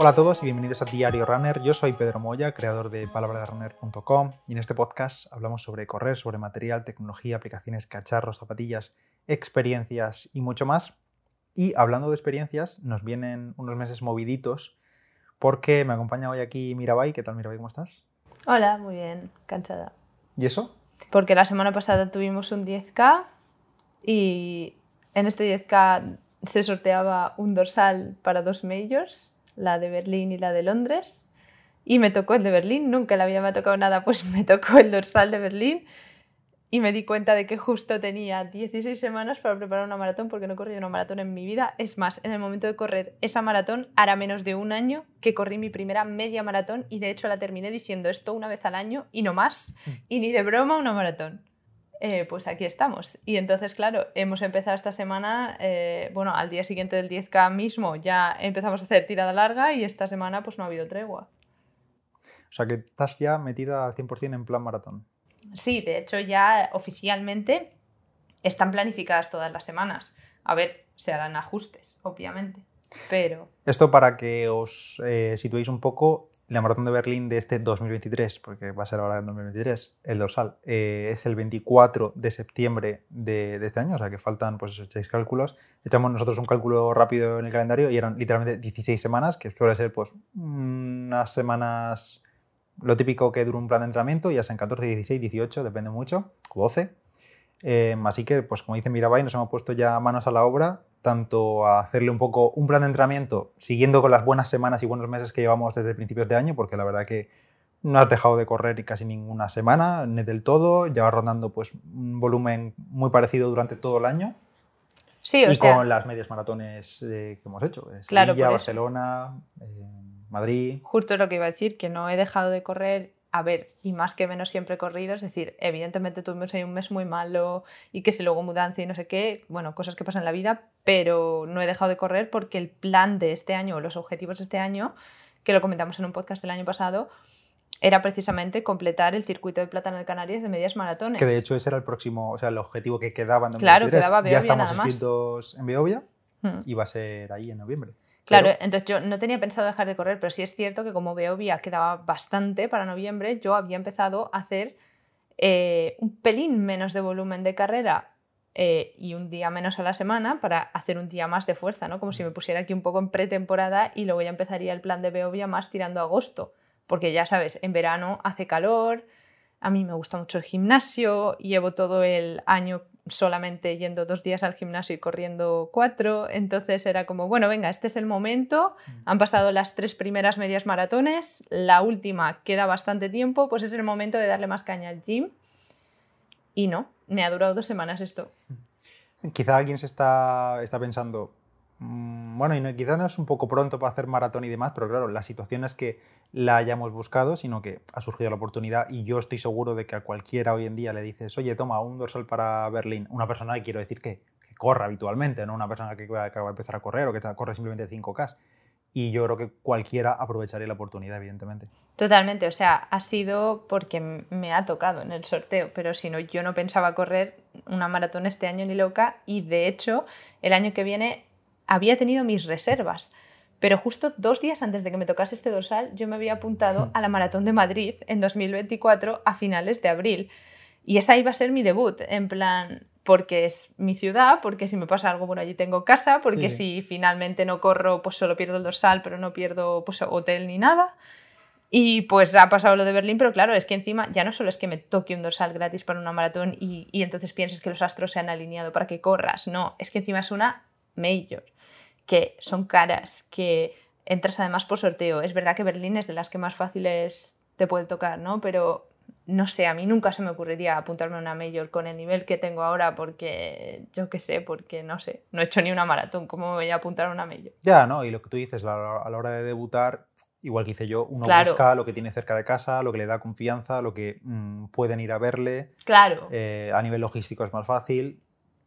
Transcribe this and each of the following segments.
Hola a todos y bienvenidos a Diario Runner. Yo soy Pedro Moya, creador de palabraderunner.com y en este podcast hablamos sobre correr, sobre material, tecnología, aplicaciones, cacharros, zapatillas, experiencias y mucho más. Y hablando de experiencias, nos vienen unos meses moviditos porque me acompaña hoy aquí Mirabai. ¿Qué tal Mirabai? ¿Cómo estás? Hola, muy bien, cansada. ¿Y eso? Porque la semana pasada tuvimos un 10K y en este 10K se sorteaba un dorsal para dos majors, la de Berlín y la de Londres. Y me tocó el de Berlín, nunca la había tocado nada, pues me tocó el dorsal de Berlín y me di cuenta de que justo tenía 16 semanas para preparar una maratón porque no he corrido una maratón en mi vida. Es más, en el momento de correr esa maratón hará menos de un año que corrí mi primera media maratón y de hecho la terminé diciendo esto una vez al año y no más. Y ni de broma una maratón. Eh, pues aquí estamos. Y entonces, claro, hemos empezado esta semana, eh, bueno, al día siguiente del 10K mismo ya empezamos a hacer tirada larga y esta semana pues no ha habido tregua. O sea que estás ya metida al 100% en plan maratón. Sí, de hecho ya oficialmente están planificadas todas las semanas. A ver, se harán ajustes, obviamente, pero... Esto para que os eh, situéis un poco, la maratón de Berlín de este 2023, porque va a ser ahora en 2023, el dorsal, eh, es el 24 de septiembre de, este año, o sea que faltan pues esos seis cálculos. Echamos nosotros un cálculo rápido en el calendario y eran literalmente 16 semanas, que suele ser pues unas semanas lo típico que dura un plan de entrenamiento, ya sean 14, 16, 18, depende mucho, o 12. Em, así que, pues como dice Mirabai, nos hemos puesto ya manos a la obra, tanto a hacerle un poco un plan de entrenamiento, siguiendo con las buenas semanas y buenos meses que llevamos desde principios de año, porque la verdad que no has dejado de correr casi ninguna semana, ni del todo, llevas rondando pues, un volumen muy parecido durante todo el año. Sí, o y con las medias maratones eh, que hemos hecho, Sevilla, Barcelona, eh, Madrid. Justo lo que iba a decir, que no he dejado de correr a ver, y más que menos siempre he corrido, es decir, evidentemente tuvimos ahí un mes muy malo y que si luego mudanza y no sé qué, bueno, cosas que pasan en la vida, pero no he dejado de correr porque el plan de este año o los objetivos de este año, que lo comentamos en un podcast del año pasado, era precisamente completar el circuito de plátano de Canarias de medias maratones. Que de hecho ese era el próximo, o sea, el objetivo que quedaba en 2023. Claro, quedaba Beovia Ya estamos nada inscritos en Beovia hmm. y va a ser ahí en noviembre. Claro, entonces yo no tenía pensado dejar de correr, pero sí es cierto que como Beovia quedaba bastante para noviembre, yo había empezado a hacer eh, un pelín menos de volumen de carrera eh, y un día menos a la semana para hacer un día más de fuerza, ¿no? Como si me pusiera aquí un poco en pretemporada y luego ya empezaría el plan de Beovia más tirando a agosto, porque ya sabes, en verano hace calor, a mí me gusta mucho el gimnasio, llevo todo el año solamente yendo dos días al gimnasio y corriendo cuatro. Entonces era como, bueno, venga, este es el momento. Mm. Han pasado las tres primeras medias maratones, la última queda bastante tiempo, pues es el momento de darle más caña al gym. Y no, me ha durado dos semanas esto. Quizá alguien se está, está pensando, Mm, bueno, y no, quizás no es un poco pronto para hacer maratón y demás, pero claro, la situación es que la hayamos buscado, sino que ha surgido la oportunidad y yo estoy seguro de que a cualquiera hoy en día le dices, oye, toma un dorsal para Berlín, una persona que quiero decir que, que corra habitualmente, no una persona que acaba de empezar a correr o que corre simplemente 5K. Y yo creo que cualquiera aprovecharía la oportunidad, evidentemente. Totalmente, o sea, ha sido porque me ha tocado en el sorteo, pero si no, yo no pensaba correr una maratón este año ni loca y de hecho el año que viene había tenido mis reservas. Pero justo dos días antes de que me tocase este dorsal, yo me había apuntado hmm. a la Maratón de Madrid en 2024 a finales de abril. Y esa iba a ser mi debut, en plan, porque es mi ciudad, porque si me pasa algo, bueno, allí tengo casa, porque si finalmente no corro, pues solo pierdo el dorsal, pero no pierdo pues, hotel ni nada. Y pues ha pasado lo de Berlín, pero claro, es que encima ya no solo es que me toque un dorsal gratis para una maratón y, y entonces pienses que los astros se han alineado para que corras, no, es que encima es una major que son caras, que entras además por sorteo. Es verdad que Berlín es de las que más fáciles te puede tocar, ¿no? Pero no sé, a mí nunca se me ocurriría apuntarme a una mayor con el nivel que tengo ahora porque, yo qué sé, porque no sé, no he hecho ni una maratón, ¿cómo me voy a apuntar a una mayor? Ya, ¿no? Y lo que tú dices, a la hora de debutar, igual que hice yo, uno busca lo que tiene cerca de casa, lo que le da confianza, lo que mm, pueden ir a verle. Claro. Eh, a nivel logístico es más fácil.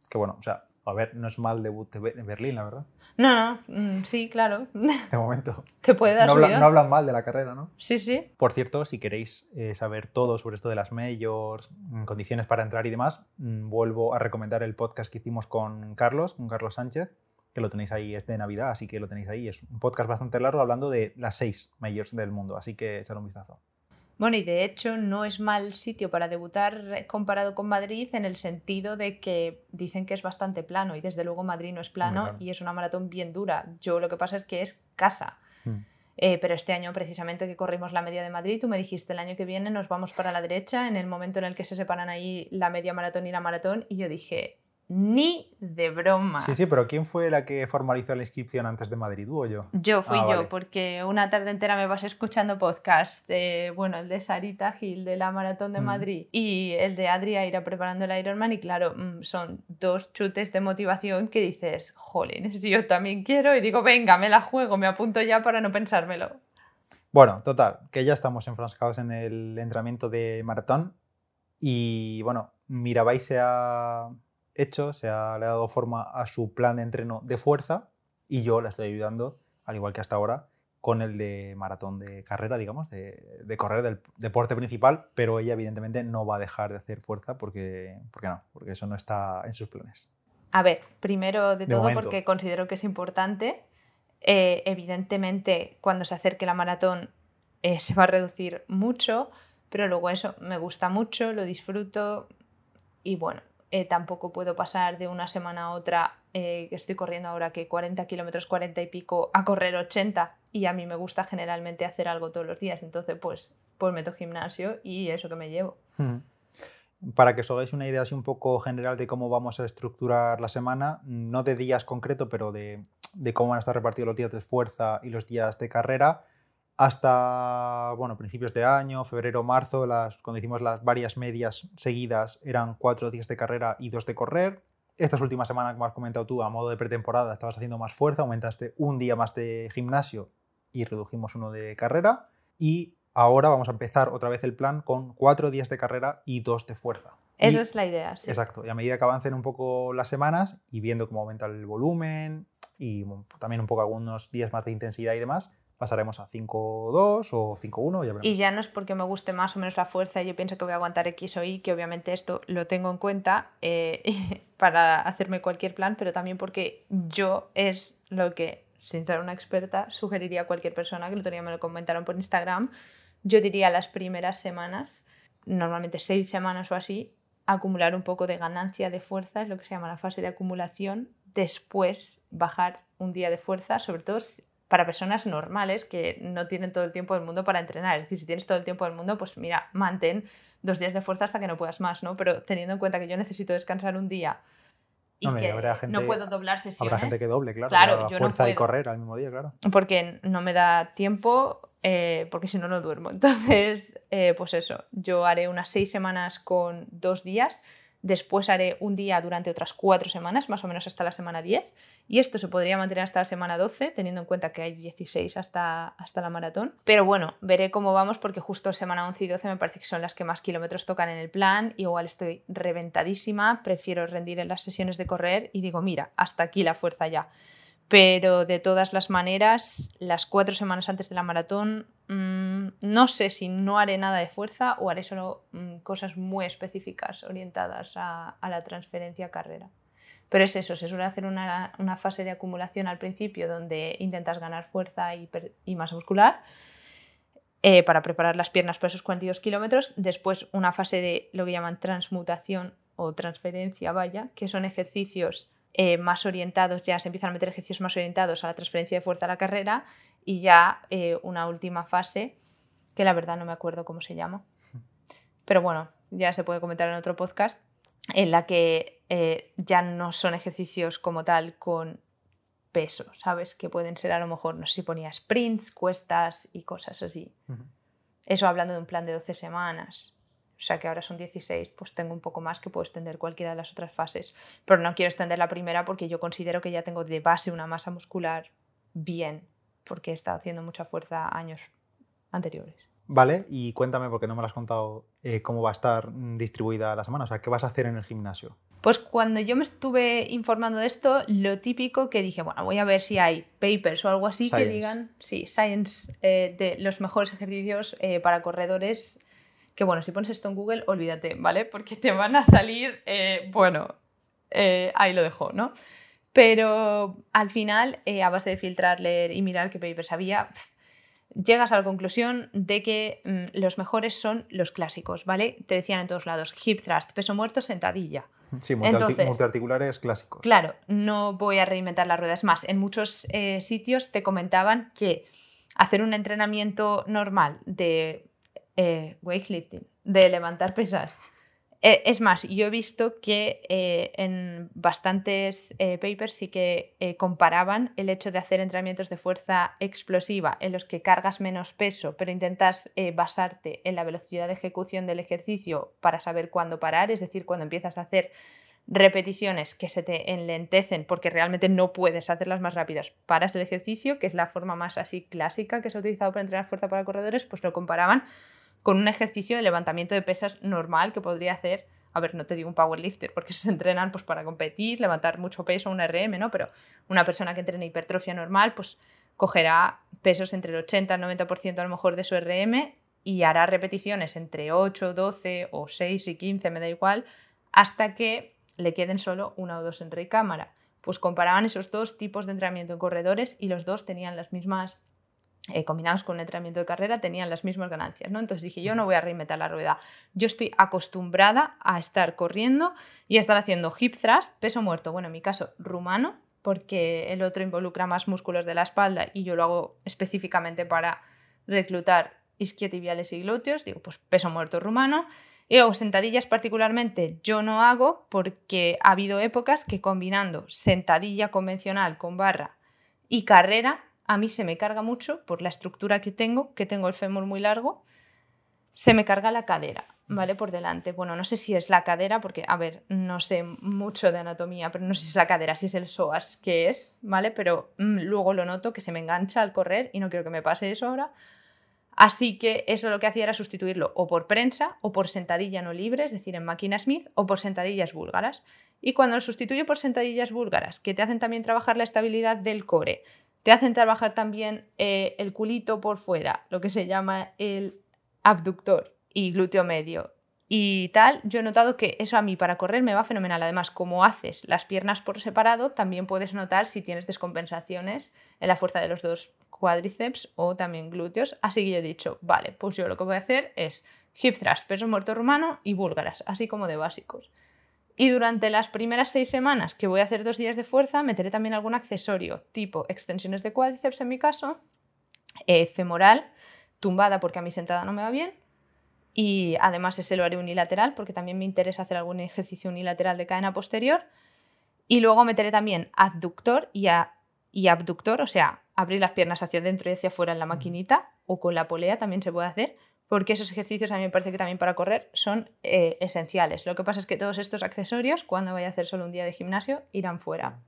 Que bueno, o sea, a ver, no es mal debut en Berlín, la verdad. No, no, mm, sí, claro. De momento. Te puede dar no, no hablan mal de la carrera, ¿no? Sí, sí. Por cierto, si queréis eh, saber todo sobre esto de las majors, mm, condiciones para entrar y demás, mm, vuelvo a recomendar el podcast que hicimos con Carlos, con Carlos Sánchez, que lo tenéis ahí, es de Navidad, así que lo tenéis ahí. Es un podcast bastante largo hablando de las seis majors del mundo, así que echar un vistazo. Bueno, y de hecho no es mal sitio para debutar comparado con Madrid en el sentido de que dicen que es bastante plano y desde luego Madrid no es plano y es una maratón bien dura. Yo lo que pasa es que es casa. Hmm. Eh, pero este año, precisamente que corrimos la media de Madrid, tú me dijiste el año que viene nos vamos para la derecha, en el momento en el que se separan ahí la media maratón y la maratón, y yo dije, ni de broma. Sí, sí, pero ¿quién fue la que formalizó la inscripción antes de Madrid, tú o yo? Yo fui ah, yo, porque una tarde entera me vas escuchando podcast, eh, bueno, el de Sarita Gil de la Maratón de mm. Madrid y el de Adria ir preparando el Ironman y claro, mm, son dos chutes de motivación que dices, jolines, yo también quiero y digo, venga, me la juego, me apunto ya para no pensármelo. Bueno, total, que ya estamos enfrascados en el entrenamiento de maratón y bueno, Mirabai se ha hecho, se ha, le ha dado forma a su plan de entreno de fuerza y yo la estoy ayudando, al igual que hasta ahora, con el de maratón de carrera, digamos, de, de, correr del deporte principal, pero ella evidentemente no va a dejar de hacer fuerza porque, porque no, porque eso no está en sus planes. A ver, primero de, todo porque considero que es importante. Eh, evidentemente, cuando se acerque la maratón eh, se va a reducir mucho, pero luego eso me gusta mucho, lo disfruto y bueno, eh, tampoco puedo pasar de una semana a otra, eh, que estoy corriendo ahora que 40 kilómetros, 40 y pico, a correr 80 y a mí me gusta generalmente hacer algo todos los días, entonces pues, pues meto gimnasio y eso que me llevo. Hmm. Para que os hagáis una idea así un poco general de cómo vamos a estructurar la semana, no de días concreto, pero de, de cómo van a estar repartidos los días de fuerza y los días de carrera, hasta bueno, principios de año, febrero, marzo, las, cuando hicimos las varias medias seguidas, eran cuatro días de carrera y dos de correr. Estas últimas semanas, como has comentado tú, a modo de pretemporada, estabas haciendo más fuerza, aumentaste un día más de gimnasio y redujimos uno de carrera. Y ahora vamos a empezar otra vez el plan con cuatro días de carrera y dos de fuerza. Esa es la idea, sí. Exacto. Y a medida que avancen un poco las semanas y viendo cómo aumenta el volumen y también un poco algunos días más de intensidad y demás, pasaremos a 5-2 o 5-1, Y ya no es porque me guste más o menos la fuerza, yo pienso que voy a aguantar X o Y, que obviamente esto lo tengo en cuenta eh, para hacerme cualquier plan, pero también porque yo es lo que, sin ser una experta, sugeriría a cualquier persona, que lo tenía me lo comentaron por Instagram, yo diría las primeras semanas, normalmente seis semanas o así, acumular un poco de ganancia de fuerza, es lo que se llama la fase de acumulación, después bajar un día de fuerza, sobre todo para personas normales que no tienen todo el tiempo del mundo para entrenar. Es decir, si tienes todo el tiempo del mundo, pues mira, mantén dos días de fuerza hasta que no puedas más, ¿no? Pero teniendo en cuenta que yo necesito descansar un día y que no puedo doblar sesiones. Habrá gente que doble, claro. Claro, yo fuerza y correr al mismo día, claro. Porque no me da tiempo, eh, porque si no, no duermo. Entonces, eh, pues eso, yo haré unas seis semanas con dos días Después haré un día durante otras cuatro semanas, más o menos hasta la semana 10. Y esto se podría mantener hasta la semana 12, teniendo en cuenta que hay 16 hasta, hasta la maratón. Pero bueno, veré cómo vamos porque justo semana 11 y 12 me parece que son las que más kilómetros tocan en el plan. Igual estoy reventadísima, prefiero rendir en las sesiones de correr y digo, mira, hasta aquí la fuerza ya. Pero de todas las maneras, las cuatro semanas antes de la maratón, mm, no sé si no haré nada de fuerza o haré solo mm, cosas muy específicas orientadas a, la transferencia carrera. Pero es eso, se suele hacer una, fase de acumulación al principio donde intentas ganar fuerza y, masa muscular eh, para preparar las piernas para esos 42 kilómetros. Después una fase de lo que llaman transmutación o transferencia, vaya, que son ejercicios eh, más orientados, ya se empiezan a meter ejercicios más orientados a la transferencia de fuerza a la carrera y ya eh, una última fase, que la verdad no me acuerdo cómo se llama, pero bueno, ya se puede comentar en otro podcast, en la que eh, ya no son ejercicios como tal con peso, ¿sabes? Que pueden ser a lo mejor, no sé si ponía sprints, cuestas y cosas así. Eso hablando de un plan de 12 semanas o sea que ahora son 16, pues tengo un poco más que puedo extender cualquiera de las otras fases. Pero no quiero extender la primera porque yo considero que ya tengo de base una masa muscular bien, porque he estado haciendo mucha fuerza años anteriores. Vale, y cuéntame, porque no me lo has contado, eh, cómo va a estar distribuida la semana, o sea, ¿qué vas a hacer en el gimnasio? Pues cuando yo me estuve informando de esto, lo típico que dije, bueno, voy a ver si hay papers o algo así que digan, sí, science eh, de los mejores ejercicios eh, para corredores que bueno, si pones esto en Google, olvídate, ¿vale? Porque te van a salir, eh, bueno, eh, ahí lo dejo, ¿no? Pero al final, eh, a base de filtrar, leer y mirar qué papers había, llegas a la conclusión de que mm, los mejores son los clásicos, ¿vale? Te decían en todos lados, hip thrust, peso muerto, sentadilla. Sí, multiarticulares clásicos. Claro, no voy a reinventar las ruedas más. En muchos eh, sitios te comentaban que hacer un entrenamiento normal de eh, weightlifting, de levantar pesas, eh, es más, yo he visto que eh, en bastantes eh, papers sí que comparaban el hecho de hacer entrenamientos de fuerza explosiva en los que cargas menos peso, pero intentas basarte en la velocidad de ejecución del ejercicio para saber cuándo parar, es decir, cuando empiezas a hacer repeticiones que se te enlentecen porque realmente no puedes hacerlas más rápidas, paras el ejercicio, que es la forma más así clásica que se ha utilizado para entrenar fuerza para corredores, pues lo comparaban con un ejercicio de levantamiento de pesas normal que podría hacer, a ver, no te digo un powerlifter, porque se entrenan pues, para competir, levantar mucho peso, un RM, ¿no? Pero una persona que entrena hipertrofia normal, pues cogerá pesos entre el 80 y el 90% a lo mejor de su RM y hará repeticiones entre 8, 12 o 6 y 15, me da igual, hasta que le queden solo una o dos en recámara. Pues comparaban esos dos tipos de entrenamiento en corredores y los dos tenían las mismas eh, combinados con un entrenamiento de carrera, tenían las mismas ganancias. ¿no? Entonces dije, yo no voy a reinventar la rueda. Yo estoy acostumbrada a estar corriendo y a estar haciendo hip thrust, peso muerto, bueno, en mi caso rumano, porque el otro involucra más músculos de la espalda y yo lo hago específicamente para reclutar isquiotibiales y glúteos, digo, pues peso muerto rumano. Y luego sentadillas particularmente yo no hago porque ha habido épocas que combinando sentadilla convencional con barra y carrera a mí se me carga mucho por la estructura que tengo, que tengo el fémur muy largo, se me carga la cadera, ¿vale? Por delante. Bueno, no sé si es la cadera, porque, a ver, no sé mucho de anatomía, pero no sé si es la cadera, si es el psoas, que es, ¿vale? Pero mm, luego lo noto que se me engancha al correr y no quiero que me pase eso ahora. Así que eso lo que hacía era sustituirlo o por prensa o por sentadilla no libre, es decir, en máquina Smith, o por sentadillas búlgaras. Y cuando lo sustituyo por sentadillas búlgaras, que te hacen también trabajar la estabilidad del core, te hacen trabajar también eh, el culito por fuera, lo que se llama el abductor y glúteo medio y tal, yo he notado que eso a mí para correr me va fenomenal. Además, como haces las piernas por separado, también puedes notar si tienes descompensaciones en la fuerza de los dos cuádriceps o también glúteos. Así que yo he dicho, vale, pues yo lo que voy a hacer es hip thrust, peso muerto rumano y búlgaras, así como de básicos. Y durante las primeras seis semanas que voy a hacer dos días de fuerza, meteré también algún accesorio, tipo extensiones de cuádriceps en mi caso, eh, femoral, tumbada porque a mi sentada no me va bien. Y además ese lo haré unilateral porque también me interesa hacer algún ejercicio unilateral de cadena posterior. Y luego meteré también adductor y, y abductor, o sea, abrir las piernas hacia adentro y hacia afuera en la maquinita o con la polea también se puede hacer porque esos ejercicios a mí me parece que también para correr son eh, esenciales. Lo que pasa es que todos estos accesorios, cuando vaya a hacer solo un día de gimnasio, irán fuera.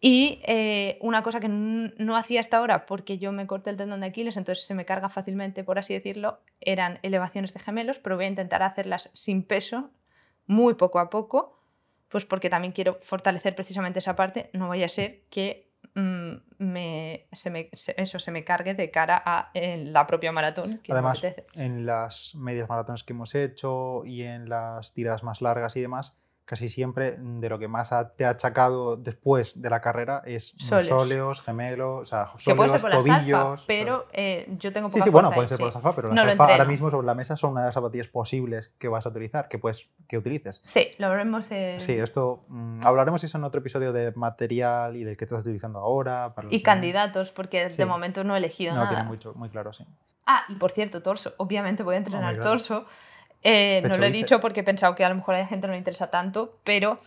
Y eh, una cosa que no hacía hasta ahora, porque yo me corté el tendón de Aquiles, entonces se me carga fácilmente, por así decirlo, eran elevaciones de gemelos, pero voy a intentar hacerlas sin peso, muy poco a poco, pues porque también quiero fortalecer precisamente esa parte. No vaya a ser que Mm, me, se me, eso se me cargue de cara a la propia maratón. Además, en las medias maratones que hemos hecho y en las tiradas más largas y demás, casi siempre de lo que más te ha achacado después de la carrera es sóleos, gemelos, o sea, sóleos, tobillos. pero eh, yo tengo poca Sí, sí, bueno, pueden ser por las alfa, pero las alfa ahora mismo sobre la mesa son una de las zapatillas posibles que vas a utilizar, que puedes que utilices. Sí, lo veremos. Sí, esto mm, hablaremos eso en otro episodio de material y del que estás utilizando ahora. y candidatos, porque de momento no he elegido nada. No, tiene mucho, muy claro, sí. Ah, y por cierto, torso. Obviamente voy a entrenar torso. Eh, no lo he dicho porque he pensado que a lo mejor a la gente no le interesa tanto, pero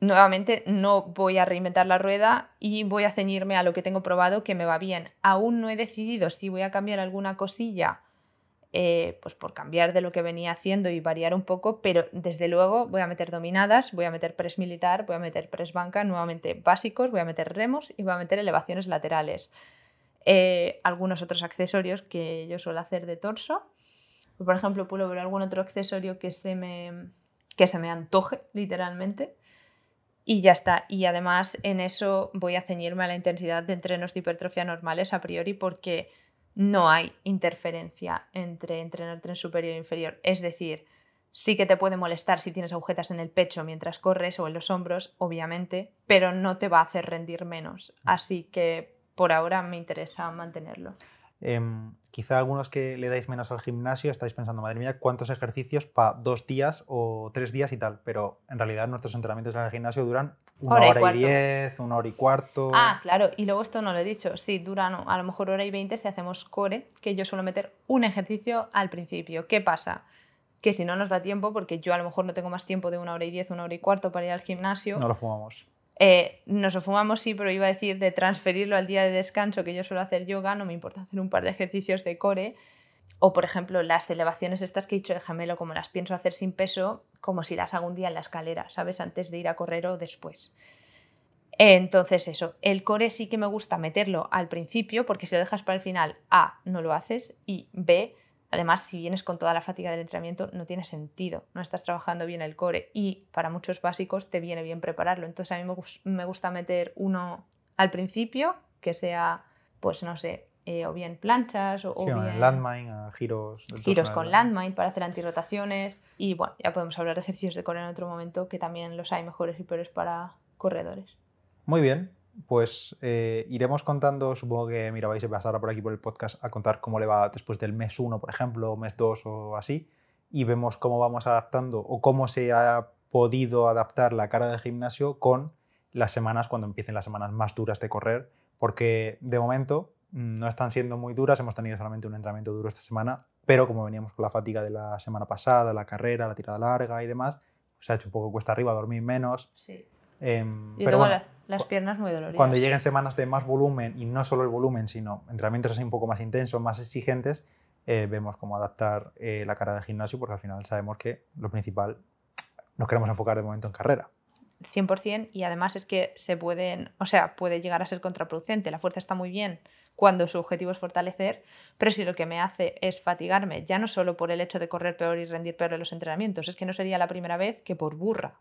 nuevamente no voy a reinventar la rueda y voy a ceñirme a lo que tengo probado que me va bien. Aún no he decidido si voy a cambiar alguna cosilla, eh, pues por cambiar de lo que venía haciendo y variar un poco, pero desde luego voy a meter dominadas, voy a meter press militar, voy a meter press banca, nuevamente básicos, voy a meter remos y voy a meter elevaciones laterales. Eh, algunos otros accesorios que yo suelo hacer de torso por ejemplo, puedo ver algún otro accesorio que se me, que se me antoje, literalmente. Y ya está. Y además en eso voy a ceñirme a la intensidad de entrenos de hipertrofia normales a priori porque no hay interferencia entre entrenar tren superior e inferior. Es decir, Sí que te puede molestar si tienes agujetas en el pecho mientras corres o en los hombros, obviamente, pero no te va a hacer rendir menos. Así que por ahora me interesa mantenerlo. Em, quizá algunos que le dais menos al gimnasio estáis pensando, madre mía, ¿cuántos ejercicios para dos días o tres días y tal? Pero en realidad nuestros entrenamientos en el gimnasio duran una hora, y, diez, una hora y cuarto. Ah, claro, y luego esto no lo he dicho, sí, duran a lo mejor hora y veinte si hacemos core, que yo suelo meter un ejercicio al principio. ¿Qué pasa? Que si no nos da tiempo, porque yo a lo mejor no tengo más tiempo de una hora y diez, una hora y cuarto para ir al gimnasio. No lo fumamos. Eh, nos lo fumamos, sí, pero iba a decir de transferirlo al día de descanso, que yo suelo hacer yoga, no me importa hacer un par de ejercicios de core. O, por ejemplo, las elevaciones estas que he dicho de gemelo, como las pienso hacer sin peso, como si las hago un día en la escalera, ¿sabes? Antes de ir a correr o después. Entonces, eso, el core sí que me gusta meterlo al principio, porque si lo dejas para el final, A, no lo haces, y B, Además, si vienes con toda la fatiga del entrenamiento, no tiene sentido, no estás trabajando bien el core y para muchos básicos te viene bien prepararlo. Entonces, a mí me, gusta meter uno al principio, que sea, pues no sé, eh, o bien planchas o, bien landmine, giros. Giros con landmine para hacer antirrotaciones. Y bueno, ya podemos hablar de ejercicios de core en otro momento, que también los hay mejores y peores para corredores. Muy bien, pues eh, iremos contando, supongo que mira, vais a pasar por aquí por el podcast a contar cómo le va después del mes 1, por ejemplo, mes 2 o así, y vemos cómo vamos adaptando o cómo se ha podido adaptar la cara del gimnasio con las semanas cuando empiecen las semanas más duras de correr, porque de momento mm, no están siendo muy duras, hemos tenido solamente un entrenamiento duro esta semana, pero como veníamos con la fatiga de la semana pasada, la carrera, la tirada larga y demás, se ha hecho un poco cuesta arriba, dormir menos. Sí. Em, pero bueno, las piernas muy doloridas. Cuando lleguen semanas de más volumen, y no solo el volumen, sino entrenamientos así un poco más intensos, más exigentes, eh, vemos cómo adaptar eh, la cara del gimnasio, porque al final sabemos que lo principal nos queremos enfocar de momento en carrera. 100% y además es que se pueden, o sea, puede llegar a ser contraproducente. La fuerza está muy bien cuando su objetivo es fortalecer, pero si lo que me hace es fatigarme, ya no solo por el hecho de correr peor y rendir peor en los entrenamientos, es que no sería la primera vez que por burra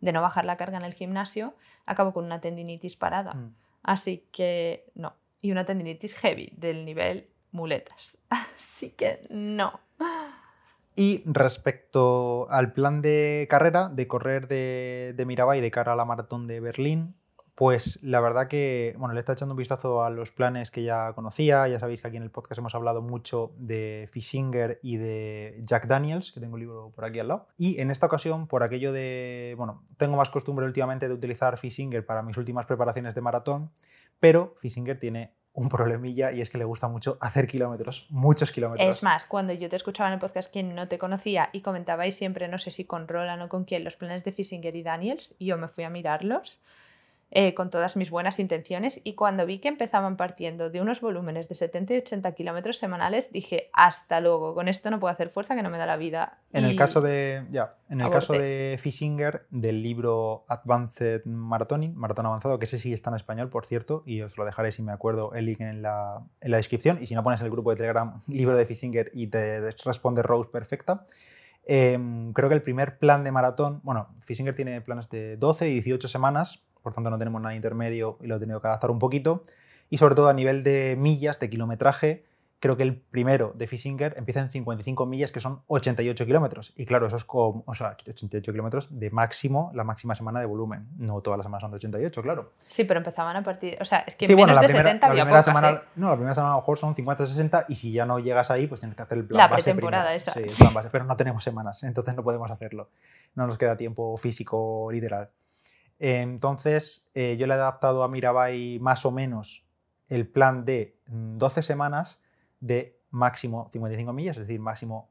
de no bajar la carga en el gimnasio, acabo con una tendinitis parada. Mm. Así que no. Y una tendinitis heavy del nivel muletas. Así que no. Y respecto al plan de carrera, de correr de, de Mirabai de cara a la maratón de Berlín, pues la verdad que, bueno, le está echando un vistazo a los planes que ya conocía. Ya sabéis que aquí en el podcast hemos hablado mucho de Fishinger y de Jack Daniels, que tengo el libro por aquí al lado. Y en esta ocasión, por aquello de, bueno, tengo más costumbre últimamente de utilizar Fishinger para mis últimas preparaciones de maratón, pero Fishinger tiene un problemilla y es que le gusta mucho hacer kilómetros, muchos kilómetros. Es más, cuando yo te escuchaba en el podcast quien no te conocía y comentabais siempre, no sé si con Roland o con quién, los planes de Fishinger y Daniels, y yo me fui a mirarlos eh, con todas mis buenas intenciones y cuando vi que empezaban partiendo de unos volúmenes de 70 y 80 kilómetros semanales, dije, hasta luego, con esto no puedo hacer fuerza que no me da la vida. En el caso de, ya, en el caso de Fishinger, del libro Advanced Marathoning, Maratón Avanzado, que ese sí está en español, por cierto, y os lo dejaré si me acuerdo el link en la, en la descripción, y si no pones el grupo de Telegram, libro de Fishinger y te responde Rose perfecta. Em, creo que el primer plan de maratón, bueno, Fishinger tiene planes de 12 y 18 semanas, por tanto no tenemos nada intermedio y lo he tenido que adaptar un poquito. Y sobre todo a nivel de millas, de kilometraje, creo que el primero de Fishinger empieza en 55 millas, que son 88 kilómetros. Y claro, eso es como, o sea, 88 kilómetros de máximo, la máxima semana de volumen. No todas las semanas son de 88, claro. Sí, pero empezaban a partir, o sea, es que menos de 70 había pocas, semana, ¿eh? No, la primera semana a lo mejor son 50-60 y si ya no llegas ahí, pues tienes que hacer el plan la base pretemporada esa. Sí, plan base, pero no tenemos semanas, entonces no podemos hacerlo. No nos queda tiempo físico literal. Entonces, eh, yo le he adaptado a Mirabai más o menos el plan de 12 mm, semanas de máximo 55 millas, es decir, máximo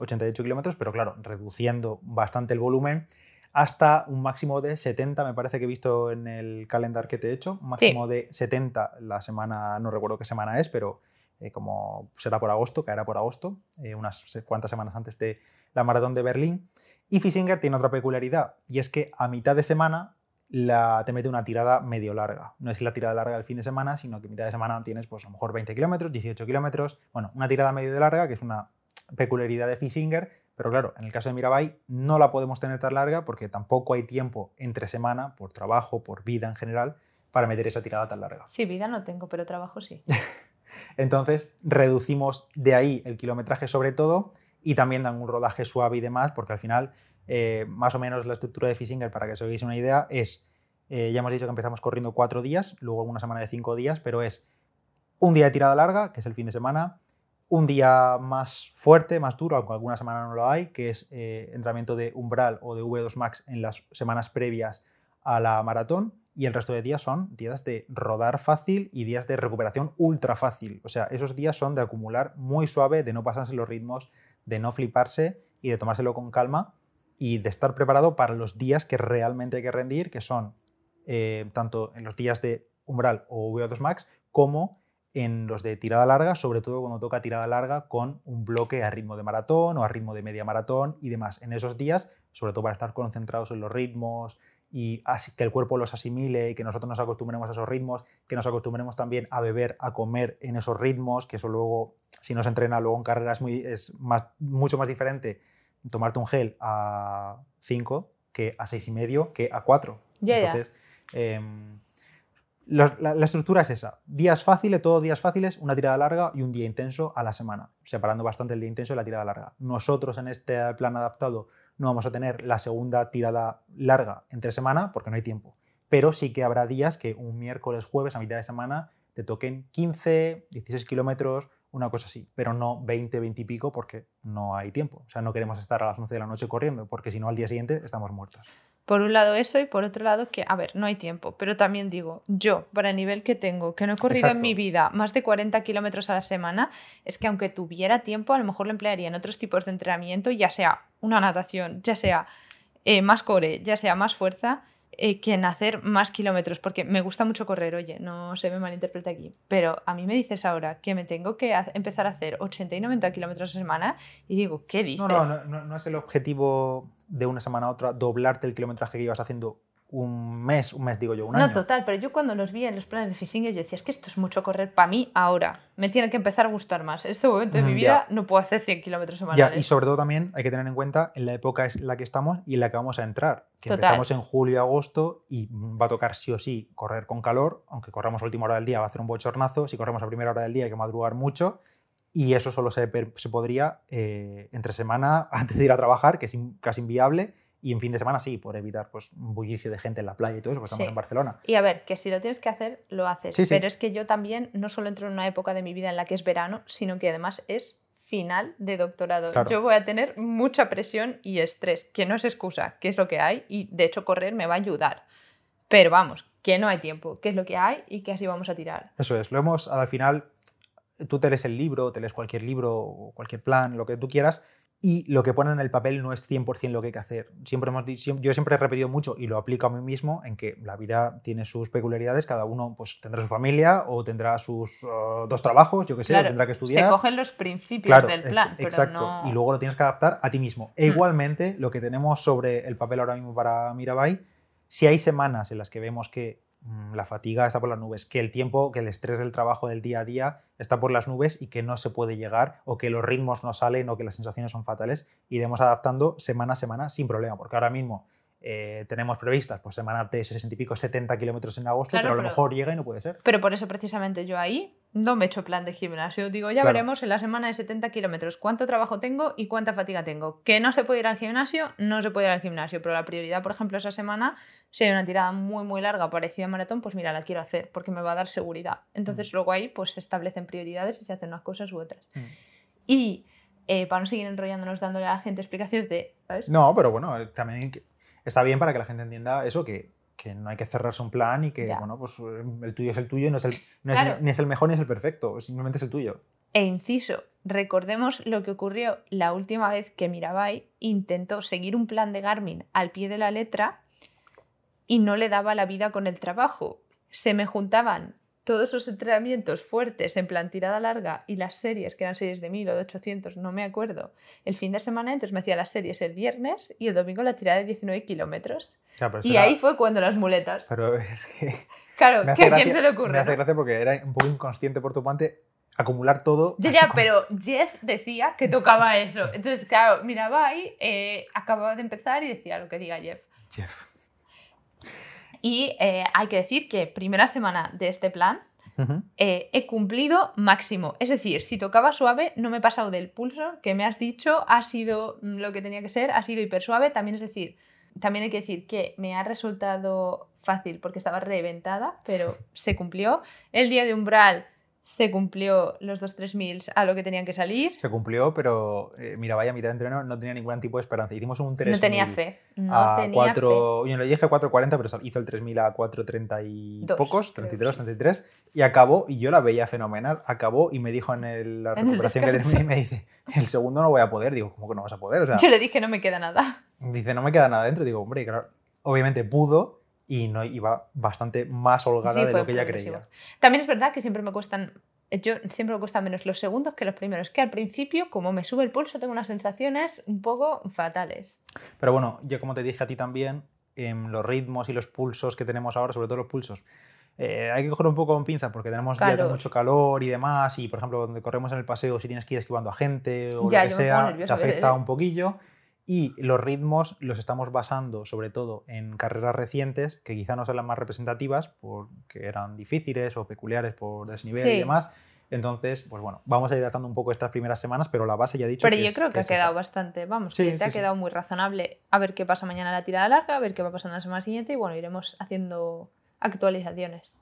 88 mm, kilómetros, pero claro, reduciendo bastante el volumen hasta un máximo de 70, me parece que he visto en el calendar que te he hecho, un máximo de 70 la semana, no recuerdo qué semana es, pero eh, como será por agosto, caerá por agosto, eh, unas cuantas semanas antes de la maratón de Berlín. Y Fisinger tiene otra peculiaridad, y es que a mitad de semana la, te mete una tirada medio larga. No es la tirada larga del fin de semana, sino que mitad de semana tienes pues, a lo mejor 20 kilómetros, 18 kilómetros. Bueno, una tirada medio de larga, que es una peculiaridad de Fisinger, pero claro, en el caso de Mirabai no la podemos tener tan larga porque tampoco hay tiempo entre semana, por trabajo, por vida en general, para meter esa tirada tan larga. Sí, vida no tengo, pero trabajo sí. Entonces, reducimos de ahí el kilometraje sobre todo y también dan un rodaje suave y demás, porque al final, eh, más o menos la estructura de Fisinger, para que os hagáis una idea, es, eh, ya hemos dicho que empezamos corriendo cuatro días, luego una semana de cinco días, pero es un día de tirada larga, que es el fin de semana, un día más fuerte, más duro, aunque alguna semana no lo hay, que es eh, entrenamiento de umbral o de V2 Max en las semanas previas a la maratón, y el resto de días son días de rodar fácil y días de recuperación ultra fácil. O sea, esos días son de acumular muy suave, de no pasarse los ritmos, de no fliparse y de tomárselo con calma y de estar preparado para los días que realmente hay que rendir, que son eh, tanto en los días de umbral o VO2 max como en los de tirada larga, sobre todo cuando toca tirada larga con un bloque a ritmo de maratón o a ritmo de media maratón y demás. En esos días, sobre todo para estar concentrados en los ritmos, y así que el cuerpo los asimile y que nosotros nos acostumbremos a esos ritmos, que nos acostumbremos también a beber, a comer en esos ritmos, que eso luego, si no se entrena luego en carrera es, muy, es más, mucho más diferente tomarte un gel a 5 que a seis y medio que a 4. Entonces, em, la, la, estructura es esa. Días fáciles, todos días fáciles, una tirada larga y un día intenso a la semana, separando bastante el día intenso de la tirada larga. Nosotros en este plan adaptado no vamos a tener la segunda tirada larga entre semana porque no hay tiempo. Pero sí que habrá días que un miércoles, jueves, a mitad de semana, te toquen 15, 16 kilómetros, una cosa así, pero no 20, 20 y pico porque no hay tiempo. O sea, no queremos estar a las 11 de la noche corriendo porque si no al día siguiente estamos muertos. Por un lado eso y por otro lado que, a ver, no hay tiempo, pero también digo, yo, para el nivel que tengo, que no he corrido en mi vida más de 40 kilómetros a la semana, es que aunque tuviera tiempo, a lo mejor lo emplearía en otros tipos de entrenamiento, ya sea una natación, ya sea eh, más core, ya sea más fuerza, eh, que en hacer más kilómetros, porque me gusta mucho correr, oye, no se me malinterpreta aquí, pero a mí me dices ahora que me tengo que empezar a hacer 80 y 90 kilómetros a semana y digo, ¿qué dices? No, no, no, no es el objetivo de una semana a otra doblarte el kilometraje que ibas haciendo un mes, un mes digo yo, un año. No, total, pero yo cuando los vi en los planes de Fishing, yo decía, es que esto es mucho correr para mí ahora. Me tiene que empezar a gustar más. En este momento de mi vida no puedo hacer 100 kilómetros semanales. Ya, y sobre todo también hay que tener en cuenta en la época en la que estamos y en la que vamos a entrar. Que empezamos en julio y agosto y va a tocar sí o sí correr con calor, aunque corramos a última hora del día va a hacer un bochornazo, si corremos a primera hora del día hay que madrugar mucho y eso solo se, se podría eh, entre semana antes de ir a trabajar, que es casi inviable y en fin de semana sí, por evitar pues, un bullicio de gente en la playa y todo eso, porque estamos en Barcelona. Y a ver, que si lo tienes que hacer, lo haces. Pero es que yo también no solo entro en una época de mi vida en la que es verano, sino que además es final de doctorado. Yo voy a tener mucha presión y estrés, que no es excusa, que es lo que hay y de hecho correr me va a ayudar. Pero vamos, que no hay tiempo, que es lo que hay y que así vamos a tirar. Eso es, lo hemos al final, tú te lees el libro, te lees cualquier libro cualquier plan, lo que tú quieras, y lo que pone en el papel no es 100% lo que hay que hacer. Siempre hemos, yo siempre he repetido mucho y lo aplico a mí mismo en que la vida tiene sus peculiaridades, cada uno pues, tendrá su familia o tendrá sus uh, dos trabajos, yo que sé, tendrá que estudiar. Se cogen los principios del plan. exacto, y luego lo tienes que adaptar a ti mismo. E mm. igualmente, lo que tenemos sobre el papel ahora mismo para Mirabai, si hay semanas en las que vemos que la fatiga está por las nubes, que el tiempo, que el estrés del trabajo del día a día está por las nubes y que no se puede llegar o que los ritmos no salen o que las sensaciones son fatales, iremos adaptando semana a semana sin problema, porque ahora mismo eh, tenemos previstas pues semanas de 60 y pico, 70 kilómetros en agosto, pero a lo mejor llega y no puede ser. Pero por eso precisamente yo ahí no me he hecho plan de gimnasio. Digo, ya veremos en la semana de 70 kilómetros cuánto trabajo tengo y cuánta fatiga tengo. Que no se puede ir al gimnasio, no se puede ir al gimnasio, pero la prioridad, por ejemplo, esa semana, si hay una tirada muy, muy larga parecida a maratón, pues mira, la quiero hacer porque me va a dar seguridad. Entonces mm. luego ahí pues se establecen prioridades y se hacen unas cosas u otras. Mm. Y eh, para no seguir enrollándonos dándole a la gente explicaciones de... No, pero bueno, también está bien para que la gente entienda eso, que, que no hay que cerrarse un plan y que, bueno, pues el tuyo es el tuyo, no es el, ni es el mejor ni es el perfecto, simplemente es el tuyo. E inciso, recordemos lo que ocurrió la última vez que Mirabai intentó seguir un plan de Garmin al pie de la letra y no le daba la vida con el trabajo. Se me juntaban todos esos entrenamientos fuertes en plan tirada larga y las series, que eran series de 1000 o de 800, no me acuerdo, el fin de semana, entonces me hacía las series el viernes y el domingo la tirada de 19 kilómetros. y ahí fue cuando las muletas. Pero es que... Claro, ¿a quién se le ocurre? Me hace gracia porque era un poco inconsciente por tu parte acumular todo. Ya, ya, pero Jeff decía que tocaba eso. Entonces, claro, miraba ahí, eh, acababa de empezar y decía lo que diga Jeff. Jeff. Y eh, hay que decir que primera semana de este plan, eh, he cumplido máximo. Es decir, si tocaba suave, no me he pasado del pulso que me has dicho, ha sido lo que tenía que ser, ha sido hiper suave. También es decir, también hay que decir que me ha resultado fácil porque estaba reventada, pero se cumplió. El día de umbral se cumplió los dos 3000 a lo que tenían que salir. Se cumplió, pero eh, mira, vaya mitad de entreno, no tenía ningún tipo de esperanza. Hicimos un 3000 No tenía fe. No a tenía 4, Yo le dije 4.40, pero hizo el 3000 a 4.30 y pocos, 32, 33, y acabó, y yo la veía fenomenal. Acabó y me dijo en el, la recuperación que tenía, me dice, el segundo no voy a poder. Digo, ¿cómo que no vas a poder? O sea, yo le dije, no me queda nada. Dice, no me queda nada dentro. Digo, hombre, claro, obviamente pudo, y no iba bastante más holgada de lo que ella creía. También es verdad que siempre me cuestan yo siempre me cuesta menos los segundos que los primeros, que al principio, como me sube el pulso, tengo unas sensaciones un poco fatales. Pero bueno, yo como te dije a ti también, en los ritmos y los pulsos que tenemos ahora, sobre todo los pulsos, eh, hay que coger un poco con pinza porque tenemos ya mucho calor y demás, y por ejemplo, donde corremos en el paseo, si tienes que ir esquivando a gente o lo que sea, te afecta un poquillo. Y los ritmos los estamos basando sobre todo en carreras recientes, que quizá no son las más representativas porque eran difíciles o peculiares por desnivel y demás. Entonces, pues bueno, vamos a ir datando un poco estas primeras semanas, pero la base ya he dicho. Pero yo creo que, ha quedado bastante, vamos, que te ha quedado muy razonable. A ver qué pasa mañana la tirada larga, a ver qué va pasando la semana siguiente y bueno, iremos haciendo actualizaciones.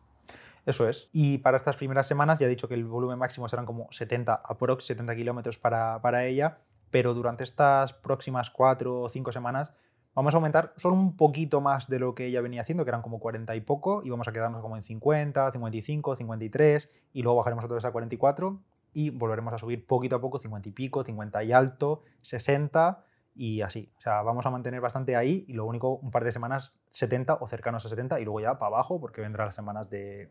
Eso es. Y para estas primeras semanas ya he dicho que el volumen máximo serán como 70 aprox, 70 kilómetros para, para ella pero durante estas próximas cuatro o cinco semanas vamos a aumentar solo un poquito más de lo que ella venía haciendo, que eran como 40 y poco, y vamos a quedarnos como en 50, 55, 53, y luego bajaremos otra vez a 44 y volveremos a subir poquito a poco, 50 y pico, 50 y alto, 60 y así. O sea, vamos a mantener bastante ahí y lo único, un par de semanas 70 o cercanos a 70 y luego ya para abajo porque vendrán las semanas de,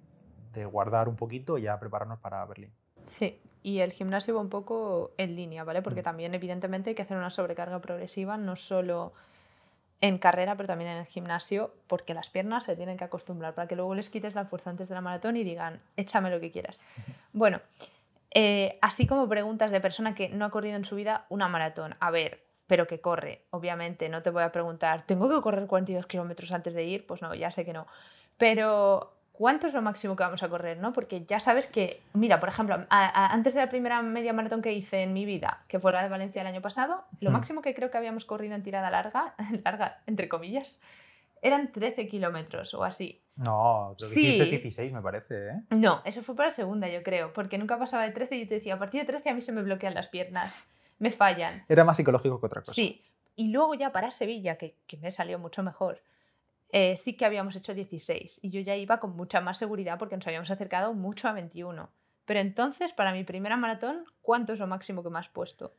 de guardar un poquito y ya prepararnos para Berlín. Sí, y el gimnasio va un poco en línea, ¿vale? Porque mm. también evidentemente hay que hacer una sobrecarga progresiva, no solo en carrera, pero también en el gimnasio, porque las piernas se tienen que acostumbrar para que luego les quites la fuerza antes de la maratón y digan, échame lo que quieras. Bueno, eh, así como preguntas de persona que no ha corrido en su vida una maratón. A ver, pero que corre, obviamente, no te voy a preguntar, ¿tengo que correr 42 kilómetros antes de ir? Pues no, ya sé que no. Pero ¿cuánto es lo máximo que vamos a correr? ¿no? Porque ya sabes que, mira, por ejemplo, antes de la primera media maratón que hice en mi vida, que fue la de Valencia el año pasado, lo hmm. máximo que creo que habíamos corrido en tirada larga, larga entre comillas, eran 13 kilómetros o así. No, creo que sí. 16 me parece, ¿eh? No, eso fue para la segunda, yo creo, porque nunca pasaba de 13 y yo te decía, a partir de 13 a mí se me bloquean las piernas, me fallan. Era más psicológico que otra cosa. Sí, y luego ya para Sevilla, que, que me salió mucho mejor, eh, sí que habíamos hecho 16 y yo ya iba con mucha más seguridad porque nos habíamos acercado mucho a 21. Pero entonces, para mi primera maratón, ¿cuánto es lo máximo que me has puesto?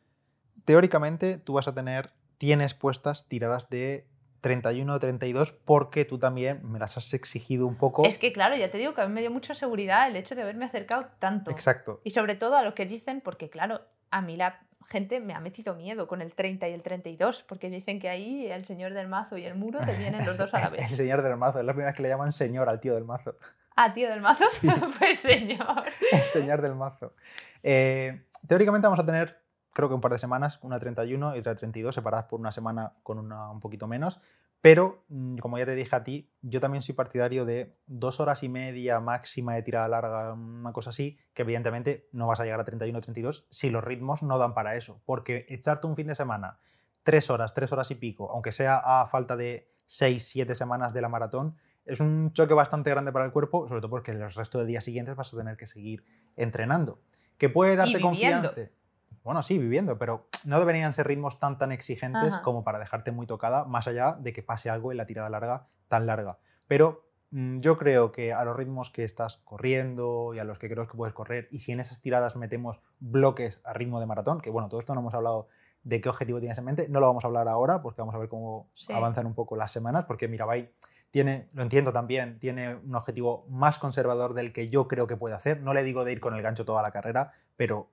Teóricamente, tú vas a tener, tienes puestas tiradas de 31 o 32 porque tú también me las has exigido un poco. Es que claro, ya te digo que a mí me dio mucha seguridad el hecho de haberme acercado tanto. Exacto. Y sobre todo a lo que dicen, porque claro, a mí la gente me ha metido miedo con el 30 y el 32, porque dicen que ahí el señor del mazo y el muro te vienen los dos a la vez. El señor del mazo, es la primera vez que le llaman señor al tío del mazo. Ah, tío del mazo, pues señor. El señor del mazo. Eh, teóricamente vamos a tener, creo que un par de semanas, una 31 y otra 32, separadas por una semana con una un poquito menos, pero, mm, como ya te dije a ti, yo también soy partidario de dos horas y media máxima de tirada larga, una cosa así, que evidentemente no vas a llegar a 31 o 32 si los ritmos no dan para eso. Porque echarte un fin de semana, tres horas, tres horas y pico, aunque sea a falta de seis, siete semanas de la maratón, es un choque bastante grande para el cuerpo, sobre todo porque el resto de días siguientes vas a tener que seguir entrenando. Que puede darte confianza bueno, sí, viviendo, pero no deberían ser ritmos tan tan exigentes como para dejarte muy tocada, más allá de que pase algo en la tirada larga tan larga. Pero mm, yo creo que a los ritmos que estás corriendo y a los que creo que puedes correr, y si en esas tiradas metemos bloques a ritmo de maratón, que bueno, todo esto no hemos hablado de qué objetivo tienes en mente, no lo vamos a hablar ahora porque vamos a ver cómo avanzan un poco las semanas, porque Mirabai tiene, lo entiendo también, tiene un objetivo más conservador del que yo creo que puede hacer. No le digo de ir con el gancho toda la carrera, pero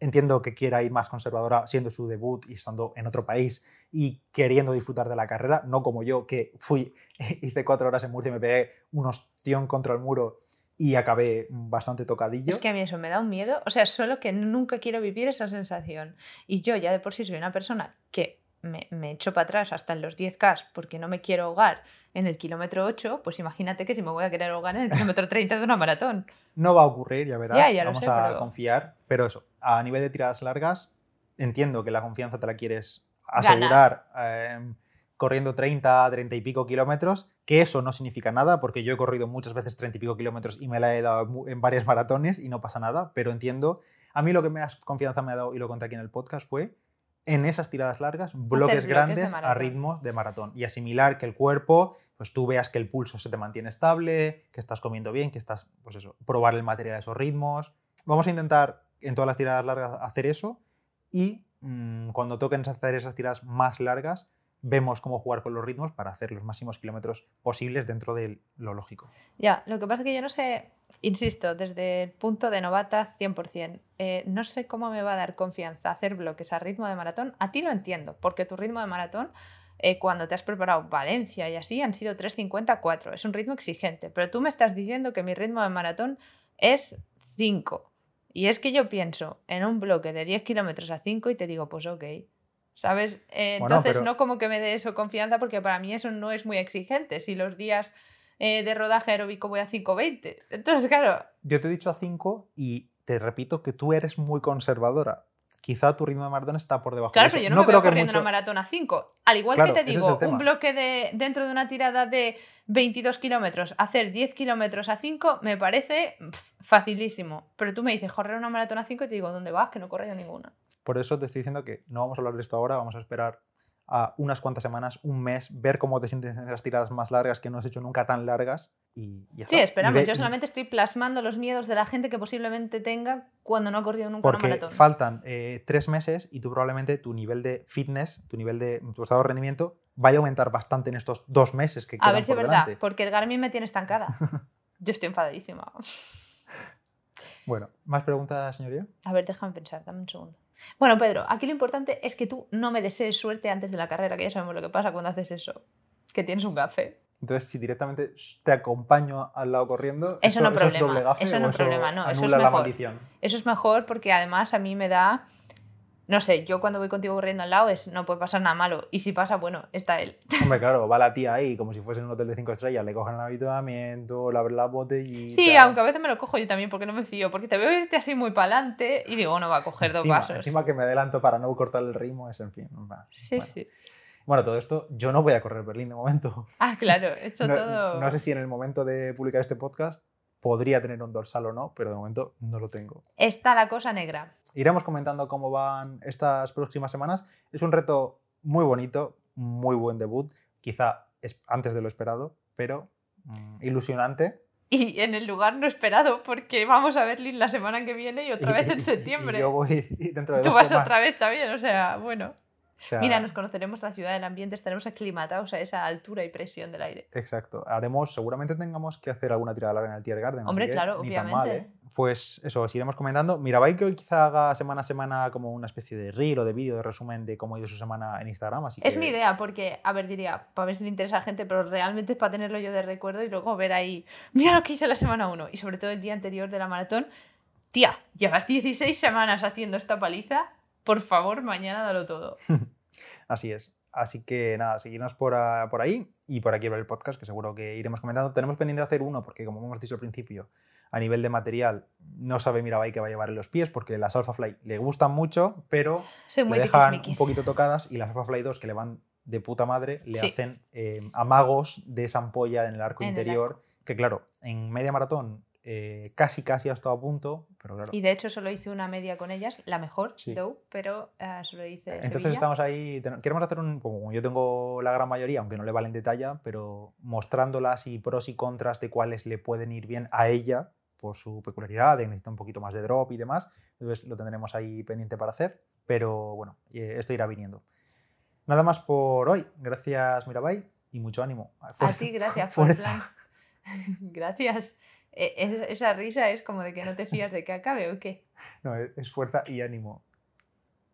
entiendo que quiera ir más conservadora siendo su debut y estando en otro país y queriendo disfrutar de la carrera, no como yo que fui, hice cuatro horas en Murcia y me pegué un ostión contra el muro y acabé bastante tocadillo. Es que a mí eso me da un miedo, o sea, solo que nunca quiero vivir esa sensación. Y yo ya de por sí soy una persona que me, me echo para atrás hasta en los 10K porque no me quiero ahogar en el kilómetro 8, pues imagínate que si me voy a querer ahogar en el kilómetro 30 de una maratón. No va a ocurrir, ya verás. Ya, ya lo Vamos sé, a pero- confiar. Pero eso, a nivel de tiradas largas, entiendo que la confianza te la quieres asegurar eh, corriendo 30, 30 y pico kilómetros, que eso no significa nada, porque yo he corrido muchas veces 30 y pico kilómetros y me la he dado en varias maratones y no pasa nada, pero entiendo. A mí lo que más confianza me ha dado, y lo conté aquí en el podcast, fue en esas tiradas largas, bloques, bloques de grandes a ritmos de maratón y asimilar que el cuerpo, pues tú veas que el pulso se te mantiene estable, que estás comiendo bien, que estás, pues eso, probar el material a esos ritmos. Vamos a intentar en todas las tiradas largas hacer eso y mm, cuando toquen hacer esas tiradas más largas, vemos cómo jugar con los ritmos para hacer los máximos kilómetros posibles dentro de lo lógico. Ya, lo que pasa es que yo no sé, insisto, desde el punto de novata 100%, eh, no sé cómo me va a dar confianza hacer bloques a ritmo de maratón. A ti lo entiendo, porque tu ritmo de maratón, eh, cuando te has preparado Valencia y así, han sido 3.54. Es un ritmo exigente, pero tú me estás diciendo que mi ritmo de maratón es 5. Y es que yo pienso en un bloque de 10 kilómetros a 5 y te digo, pues ok. ¿Sabes? Eh, Bueno, entonces, pero- no como que me dé eso confianza, porque para mí eso no es muy exigente. Si los días eh, de rodaje aeróbico voy a 5.20. Entonces, claro, Yo te he dicho a 5 y te repito que tú eres muy conservadora. Quizá tu ritmo de maratón está por debajo claro, de eso. pero yo no, me creo veo que corriendo mucho- una maratón a 5. Al igual Claro, que te es digo, un bloque de, dentro de una tirada de 22 kilómetros, hacer 10 kilómetros a 5 me parece facilísimo. Pero tú me dices correr una maratón a 5 y te digo, ¿dónde vas? Que no he corrido ninguna. Por eso te estoy diciendo que no vamos a hablar de esto ahora, vamos a esperar a unas cuantas semanas, un mes, ver cómo te sientes en esas tiradas más largas que no has hecho nunca tan largas y ya Sí. Y esperamos. ve- Yo solamente estoy plasmando los miedos de la gente que posiblemente tenga cuando no ha corrido nunca una Porque maratón. faltan eh, tres meses y tú probablemente tu nivel de fitness, tu nivel de tu estado de rendimiento vaya a aumentar bastante en estos dos meses que A quedan ver si es verdad, delante. porque el Garmin me tiene estancada. Yo estoy enfadadísima. Bueno, ¿más preguntas, señoría? A ver, déjame pensar, dame un segundo. Bueno, Pedro, aquí lo importante es que tú no me desees suerte antes de la carrera, que ya sabemos lo que pasa cuando haces eso. Que tienes un gafe. Entonces, si directamente te acompaño al lado corriendo, Eso no es problema, doble gafe eso o no problema, no, eso es la mejor. maldición. Eso es mejor porque además a mí me da... No sé, yo cuando voy contigo corriendo al lado es, no puede pasar nada malo. Y si pasa, bueno, está él. Hombre, claro, va la tía ahí como si fuese en un hotel de cinco estrellas, le cogen el habituamiento, le abren la botellita. Sí, aunque a veces me lo cojo yo también porque no me fío. Porque te veo irte así muy para adelante y digo, no va a coger dos encima, vasos. Encima que me adelanto para no cortar el ritmo, es en fin. va, Sí, bueno. sí. Bueno, todo esto, yo no voy a correr Berlín de momento. Ah, claro, he hecho No, todo... no sé si en el momento de publicar este podcast podría tener un dorsal o no, pero de momento no lo tengo. Está la cosa negra. Iremos comentando cómo van estas próximas semanas. Es un reto muy bonito, muy buen debut. Quizá es antes de lo esperado, pero mm, ilusionante. Y en el lugar no esperado, porque vamos a Berlín la semana que viene y otra vez en septiembre. Y yo voy dentro de Tú dos vas semanas. otra vez también, o sea, bueno. Sea, Mira, nos conoceremos la ciudad, el ambiente, estaremos aclimatados a esa altura y presión del aire. Exacto. Haremos, seguramente tengamos que hacer alguna tirada larga en el Tier Garden. Hombre, claro, obviamente. mal, ¿eh? Pues eso, os iremos comentando. Mirabai que hoy quizá haga semana a semana como una especie de reel o de vídeo de resumen de cómo ha ido su semana en Instagram. Así Es que- mi idea, porque, a ver, diría, para ver si le interesa a la gente, pero realmente es para tenerlo yo de recuerdo y luego ver ahí, mira lo que hice la semana 1 y sobre todo el día anterior de la maratón. Tía, llevas 16 semanas haciendo esta paliza, por favor, mañana dalo todo. Así es. Así que nada, seguidnos por, a- por ahí y por aquí ver el podcast, que seguro que iremos comentando. Tenemos pendiente de hacer uno, porque como hemos dicho al principio, a nivel de material, no sabe Mirabai que va a llevar en los pies, porque las Alpha Fly le gustan mucho, pero Soy muy le dejan un poquito tocadas y las Alpha Fly 2 que le van de puta madre le Sí. hacen eh, amagos de esa ampolla en el arco En el interior, que claro, en media maratón eh, casi casi ha estado a punto, pero claro. Y de hecho solo hice una media con ellas, la mejor, Sí. though, pero eh, solo hice Entonces Sevilla. estamos ahí, queremos hacer un, como yo tengo la gran mayoría, aunque no le valen de talla, pero mostrándolas y pros y contras de cuáles le pueden ir bien a ella por su peculiaridad, de que necesita un poquito más de drop y demás. Entonces lo tendremos ahí pendiente para hacer, pero bueno, eh, esto irá viniendo. Nada más por hoy. Gracias Mirabai y mucho ánimo. A ti, gracias fuerza. plan. gracias. E- es- esa risa es como de que no te fías de que acabe o qué. No, es fuerza y ánimo.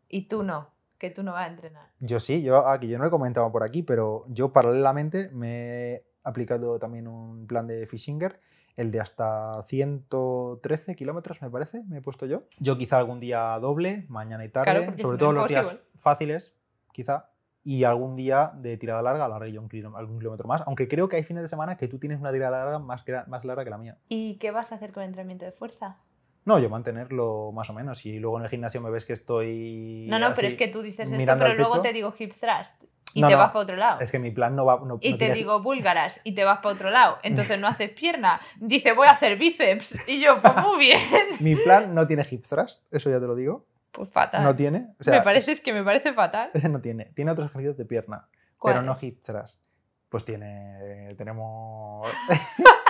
Y tú no, que tú no vas a entrenar. Yo sí, yo aquí yo no he comentado por aquí, pero yo paralelamente me he aplicado también un plan de Fishinger, el de hasta 113 kilómetros, me parece, me he puesto yo. Yo quizá algún día doble, mañana y tarde, Claro, sobre todo los días fáciles, quizá. Y algún día de tirada larga alargue yo un algún kilómetro más, aunque creo que hay fines de semana que tú tienes una tirada larga más, más larga que la mía. ¿Y qué vas a hacer con el entrenamiento de fuerza? No, yo mantenerlo más o menos. Y luego en el gimnasio me ves que estoy. No, no, pero es que tú dices esto, pero luego te digo hip thrust y te vas para otro lado. Es que mi plan no va. y te digo búlgaras y te vas para otro lado. Entonces no haces pierna. Dice, voy a hacer bíceps. Y yo, pues muy bien. mi plan no tiene hip thrust, eso ya te lo digo. Pues fatal. No tiene. me parece, es que me parece fatal. no tiene. Tiene otros ejercicios de pierna, pero no hip thrust. Pues tiene. Tenemos.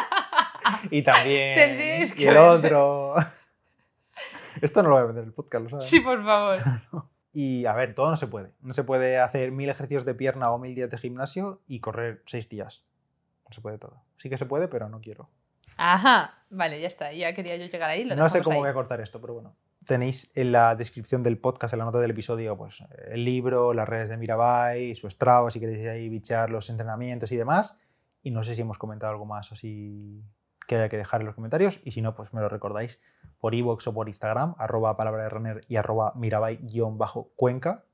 y también. y el otro. Esto no lo voy a vender el podcast, ¿lo sabes? Sí, por favor. y a ver, todo no se puede. No se puede hacer mil ejercicios de pierna o mil días de gimnasio y correr seis días. No se puede todo. Sí que se puede, pero no quiero. Ajá, vale, ya está. Ya quería yo llegar ahí. no sé cómo voy a cortar esto, pero bueno. Tenéis en la descripción del podcast, en la nota del episodio, pues el libro, las redes de Mirabai, su Strava, si queréis ahí bichar los entrenamientos y demás. Y no sé si hemos comentado algo más así que haya que dejar en los comentarios. Y si no, pues me lo recordáis por iVoox o por Instagram, arroba palabra de runner y arroba mirabai-cuenca.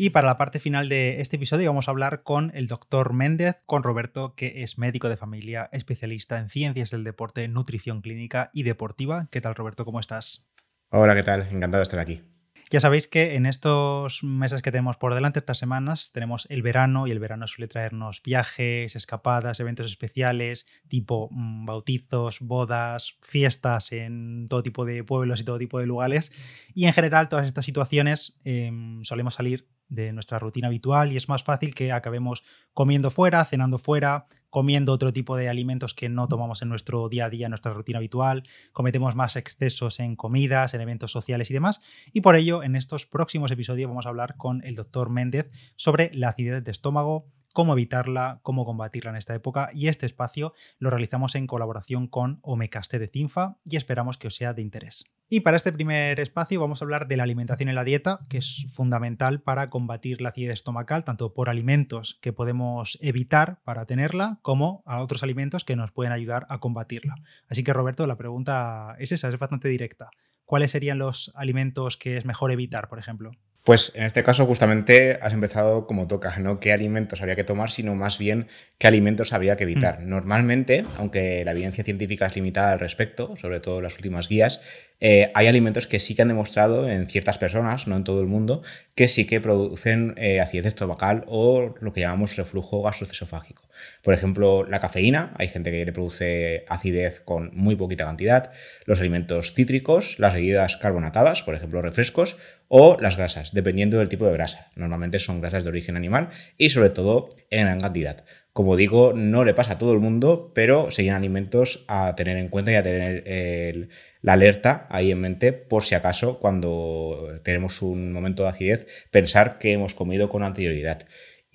Y para la parte final de este episodio vamos a hablar con el doctor Méndez, con Roberto, que es médico de familia, especialista en ciencias del deporte, nutrición clínica y deportiva. ¿Qué tal, Roberto? ¿Cómo estás? Hola, ¿qué tal? Encantado de estar aquí. Ya sabéis que en estos meses que tenemos por delante, estas semanas, tenemos el verano y el verano suele traernos viajes, escapadas, eventos especiales, tipo mm, bautizos, bodas, fiestas en todo tipo de pueblos y todo tipo de lugares. Y en general, todas estas situaciones em, solemos salir de nuestra rutina habitual y es más fácil que acabemos comiendo fuera, cenando fuera, comiendo otro tipo de alimentos que no tomamos en nuestro día a día, en nuestra rutina habitual, cometemos más excesos en comidas, en eventos sociales y demás. Y por ello, en estos próximos episodios vamos a hablar con el doctor Méndez sobre la acidez de estómago, cómo evitarla, cómo combatirla en esta época y este espacio lo realizamos en colaboración con Omecaste de Cinfa y esperamos que os sea de interés. Y para este primer espacio vamos a hablar de la alimentación en la dieta, que es fundamental para combatir la acidez estomacal, tanto por alimentos que podemos evitar para tenerla, como a otros alimentos que nos pueden ayudar a combatirla. Así que Roberto, la pregunta es esa, es bastante directa. ¿Cuáles serían los alimentos que es mejor evitar, por ejemplo? Pues en este caso justamente has empezado como toca, no qué alimentos habría que tomar, sino más bien qué alimentos habría que evitar. Mm. Normalmente, aunque la evidencia científica es limitada al respecto, sobre todo las últimas guías, eh, hay alimentos que sí que han demostrado en ciertas personas, no en todo el mundo, que sí que producen eh, acidez estomacal o lo que llamamos reflujo gastroesofágico. Por ejemplo, la cafeína, hay gente que le produce acidez con muy poquita cantidad, los alimentos cítricos, las bebidas carbonatadas, por ejemplo, refrescos, o las grasas, dependiendo del tipo de grasa. Normalmente son grasas de origen animal y sobre todo en gran cantidad. Como digo, no le pasa a todo el mundo, pero serían alimentos a tener en cuenta y a tener la alerta ahí en mente por si acaso cuando tenemos un momento de acidez pensar que hemos comido con anterioridad.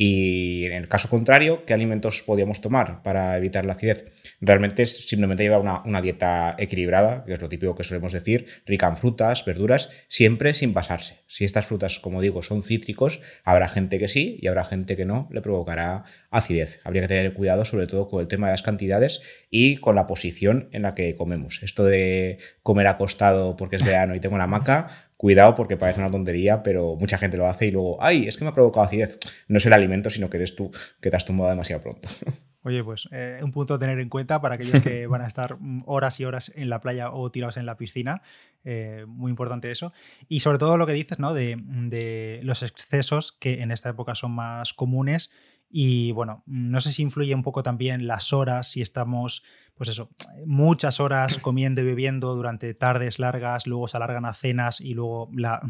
Y en el caso contrario, ¿qué alimentos podíamos tomar para evitar la acidez? Realmente es simplemente llevar una, dieta equilibrada, que es lo típico que solemos decir, rica en frutas, verduras, siempre sin pasarse. Si estas frutas, como digo, son cítricos, habrá gente que sí y habrá gente que no, le provocará acidez. Habría que tener cuidado sobre todo con el tema de las cantidades y con la posición en la que comemos. Esto de comer acostado porque es verano y tengo la hamaca, cuidado porque parece una tontería, pero mucha gente lo hace y luego, ay, es que me ha provocado acidez. No es el alimento, sino que eres tú que te has tumbado demasiado pronto. Oye, pues eh, un punto a tener en cuenta para aquellos que van a estar mm, horas y horas en la playa o tirados en la piscina. Eh, muy importante eso. Y sobre todo lo que dices, ¿no? De, de los excesos que en esta época son más comunes. Y bueno, no sé si influye un poco también las horas, si estamos pues eso, muchas horas comiendo y bebiendo durante tardes largas, luego se alargan a cenas y luego la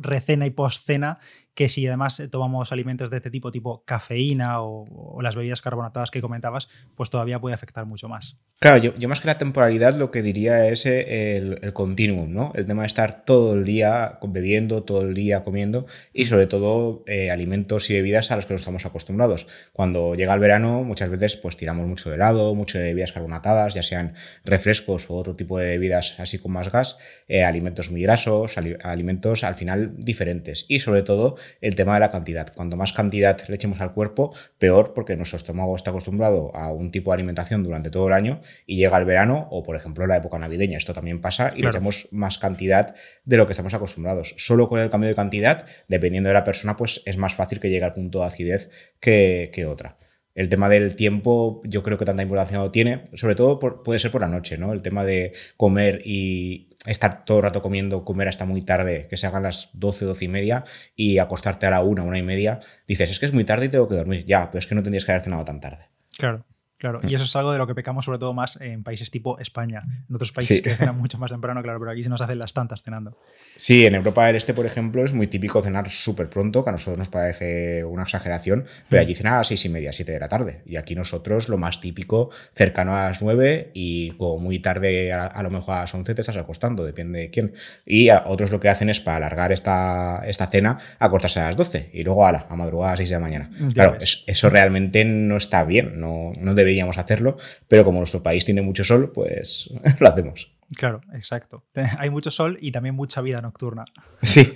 recena y postcena, que si además tomamos alimentos de este tipo, tipo cafeína o, las bebidas carbonatadas que comentabas, pues todavía puede afectar mucho más. Claro, yo, más que la temporalidad lo que diría es eh, el, el continuum, ¿no? El tema de estar todo el día bebiendo, todo el día comiendo y sobre todo eh, alimentos y bebidas a los que no estamos acostumbrados. Cuando llega el verano muchas veces pues tiramos mucho de helado, mucho de bebidas carbonatadas ya sean refrescos o otro tipo de bebidas así con más gas, eh, alimentos muy grasos, alimentos al final diferentes y sobre todo el tema de la cantidad. Cuanto más cantidad le echemos al cuerpo, peor porque nuestro estómago está acostumbrado a un tipo de alimentación durante todo el año y llega el verano o, por ejemplo, la época navideña. Esto también pasa y le echamos más cantidad de lo que estamos acostumbrados. Solo con el cambio de cantidad, dependiendo de la persona, pues es más fácil que llegue al punto de acidez que, que otra. El tema del tiempo, yo creo que tanta importancia no tiene, sobre todo puede ser por la noche, ¿no? El tema de comer y estar todo el rato comiendo, comer hasta muy tarde, que se hagan las 12, 12 y media y acostarte a la una, una y media, dices, es que es muy tarde y tengo que dormir. Ya, pero es que no tendrías que haber cenado tan tarde. Claro. Claro, y mm. eso es algo de lo que pecamos sobre todo más en países tipo España. En otros países que cenan mucho más temprano, claro, pero aquí se nos hacen las tantas cenando. Sí, en Europa del Este, por ejemplo, es muy típico cenar súper pronto, que a nosotros nos parece una exageración, pero allí cenan a las seis y media, siete de la tarde. Y aquí nosotros lo más típico, cercano a las nueve y como muy tarde, a, lo mejor a las once te estás acostando, depende de quién. Y otros lo que hacen es para alargar esta, esta cena, acostarse a las doce y luego a, la, a madrugada a las seis de la mañana. claro, eso realmente no está bien, no, no deberíamos hacerlo, pero como nuestro país tiene mucho sol, pues lo hacemos. Claro, exacto. Hay mucho sol y también mucha vida nocturna. Sí.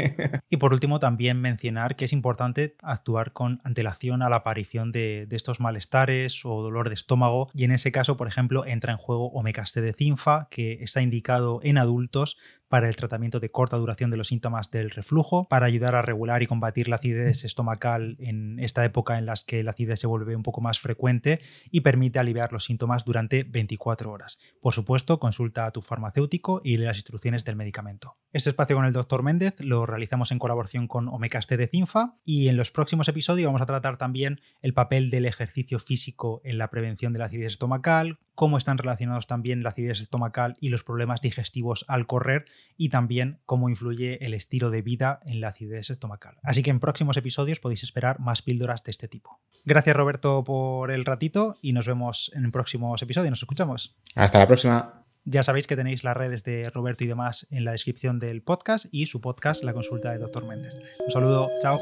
y por último, también mencionar que es importante actuar con antelación a la aparición de, estos malestares o dolor de estómago. Y en ese caso, por ejemplo, entra en juego Omecaste de Cinfa, que está indicado en adultos para el tratamiento de corta duración de los síntomas del reflujo, para ayudar a regular y combatir la acidez estomacal en esta época en las que la acidez se vuelve un poco más frecuente y permite aliviar los síntomas durante 24 horas. Por supuesto, consulta a tu farmacéutico y lee las instrucciones del medicamento. Este espacio con el doctor Méndez lo realizamos en colaboración con Omecaste de Cinfa y en los próximos episodios vamos a tratar también el papel del ejercicio físico en la prevención de la acidez estomacal, cómo están relacionados también la acidez estomacal y los problemas digestivos al correr y también cómo influye el estilo de vida en la acidez estomacal. Así que en próximos episodios podéis esperar más píldoras de este tipo. Gracias Roberto por el ratito y nos vemos en próximos episodios. Nos escuchamos. Hasta la próxima. Ya sabéis que tenéis las redes de Roberto y demás en la descripción del podcast y su podcast, La Consulta de Dr. Méndez. Un saludo, chao.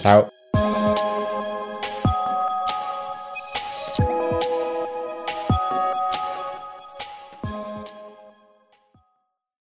Chao.